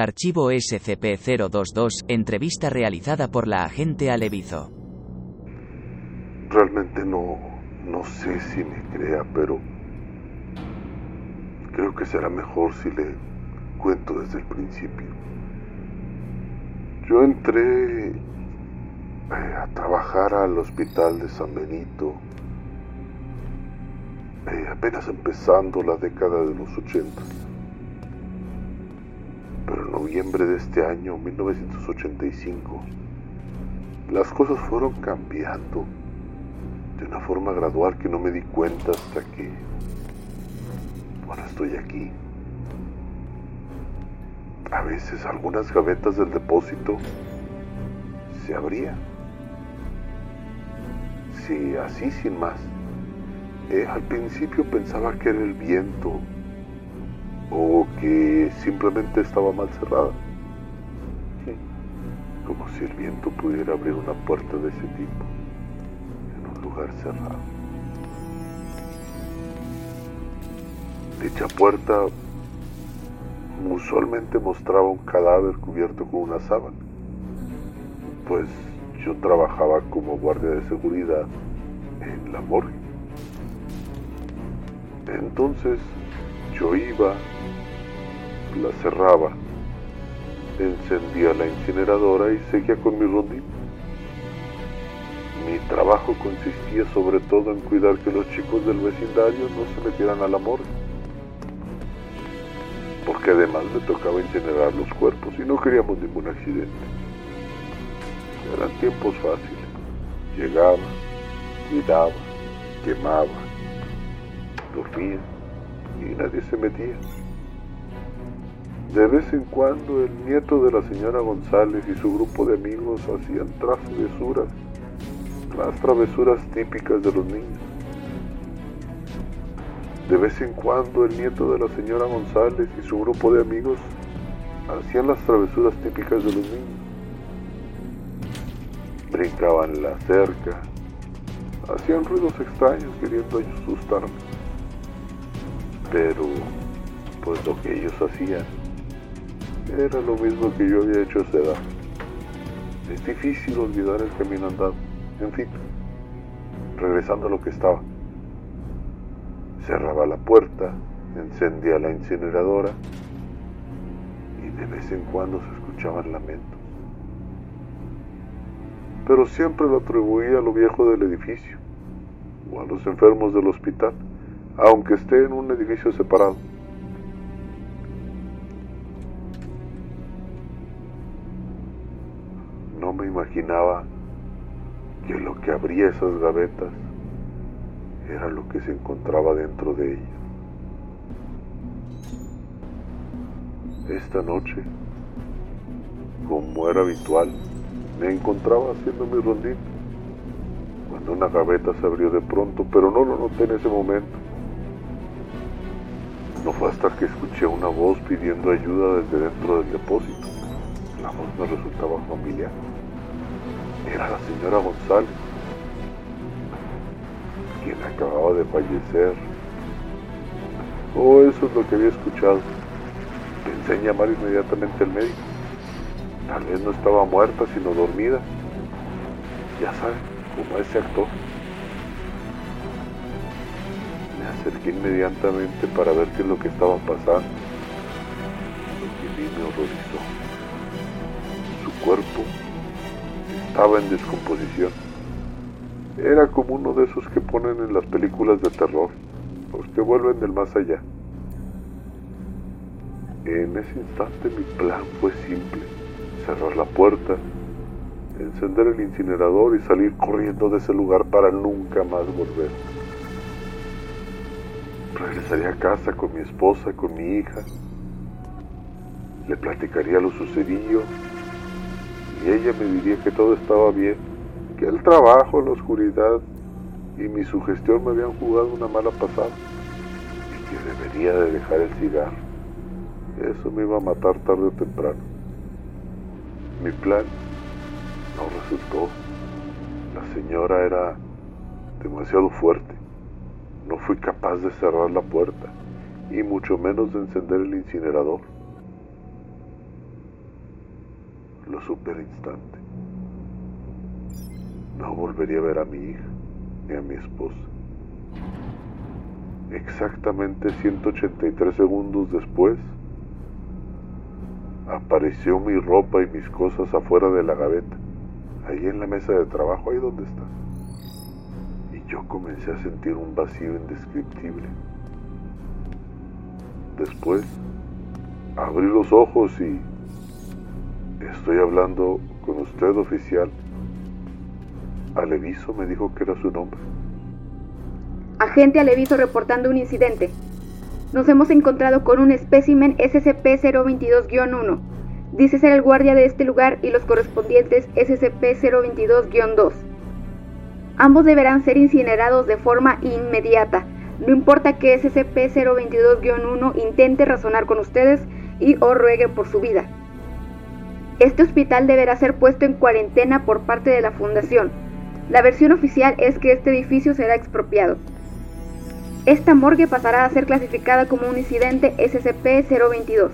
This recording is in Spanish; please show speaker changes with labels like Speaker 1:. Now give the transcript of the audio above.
Speaker 1: Archivo SCP-022, entrevista realizada por la agente Alevizo.
Speaker 2: Realmente no, no sé si me crea, pero creo que será mejor si le cuento desde el principio. Yo entré eh, a trabajar al hospital de San Benito eh, apenas empezando la década de los 80. Noviembre de este año, 1985, las cosas fueron cambiando de una forma gradual que no me di cuenta hasta que, bueno, estoy aquí. A veces algunas gavetas del depósito se abrían. Sí, así sin más. Eh, al principio pensaba que era el viento o que simplemente estaba mal cerrada. Como si el viento pudiera abrir una puerta de ese tipo en un lugar cerrado. Dicha puerta usualmente mostraba un cadáver cubierto con una sábana, pues yo trabajaba como guardia de seguridad en la morgue. Entonces yo iba, la cerraba, encendía la incineradora y seguía con mi rondín. Mi trabajo consistía sobre todo en cuidar que los chicos del vecindario no se metieran al amor, porque además me tocaba incinerar los cuerpos y no queríamos ningún accidente. Eran tiempos fáciles. Llegaba, cuidaba, quemaba, dormía y nadie se metía. De vez en cuando el nieto de la señora González y su grupo de amigos hacían travesuras, las travesuras típicas de los niños. De vez en cuando el nieto de la señora González y su grupo de amigos hacían las travesuras típicas de los niños. Brincaban la cerca, hacían ruidos extraños queriendo asustarme. Pero, pues lo que ellos hacían era lo mismo que yo había hecho a esa edad. Es difícil olvidar el camino andado. En fin, regresando a lo que estaba. Cerraba la puerta, encendía la incineradora y de vez en cuando se escuchaban lamentos. Pero siempre lo atribuía a lo viejo del edificio o a los enfermos del hospital aunque esté en un edificio separado. No me imaginaba que lo que abría esas gavetas era lo que se encontraba dentro de ellas. Esta noche, como era habitual, me encontraba haciendo mi rondín cuando una gaveta se abrió de pronto, pero no lo noté en ese momento. No fue hasta que escuché una voz pidiendo ayuda desde dentro del depósito. La voz me resultaba familiar. Era la señora González, quien acababa de fallecer. Oh, eso es lo que había escuchado. Pensé en llamar inmediatamente al médico. Tal vez no estaba muerta, sino dormida. Ya saben, como ese actor. Acerqué inmediatamente para ver qué es lo que estaba pasando. Lo que vi me horrorizó. Su cuerpo estaba en descomposición. Era como uno de esos que ponen en las películas de terror, los que vuelven del más allá. En ese instante mi plan fue simple, cerrar la puerta, encender el incinerador y salir corriendo de ese lugar para nunca más volver. Regresaría a casa con mi esposa, con mi hija. Le platicaría lo sucedido y ella me diría que todo estaba bien, que el trabajo, la oscuridad y mi sugestión me habían jugado una mala pasada y que debería de dejar el cigarro. Eso me iba a matar tarde o temprano. Mi plan no resultó. La señora era demasiado fuerte. No fui capaz de cerrar la puerta y mucho menos de encender el incinerador. Lo supe al instante. No volvería a ver a mi hija ni a mi esposa. Exactamente 183 segundos después, apareció mi ropa y mis cosas afuera de la gaveta, ahí en la mesa de trabajo, ahí donde está. Yo comencé a sentir un vacío indescriptible. Después, abrí los ojos y estoy hablando con usted oficial. Aleviso me dijo que era su nombre.
Speaker 3: Agente Aleviso reportando un incidente. Nos hemos encontrado con un espécimen SCP-022-1. Dice ser el guardia de este lugar y los correspondientes SCP-022-2. Ambos deberán ser incinerados de forma inmediata. No importa que SCP-022-1 intente razonar con ustedes y o ruegue por su vida. Este hospital deberá ser puesto en cuarentena por parte de la Fundación. La versión oficial es que este edificio será expropiado. Esta morgue pasará a ser clasificada como un incidente SCP-022.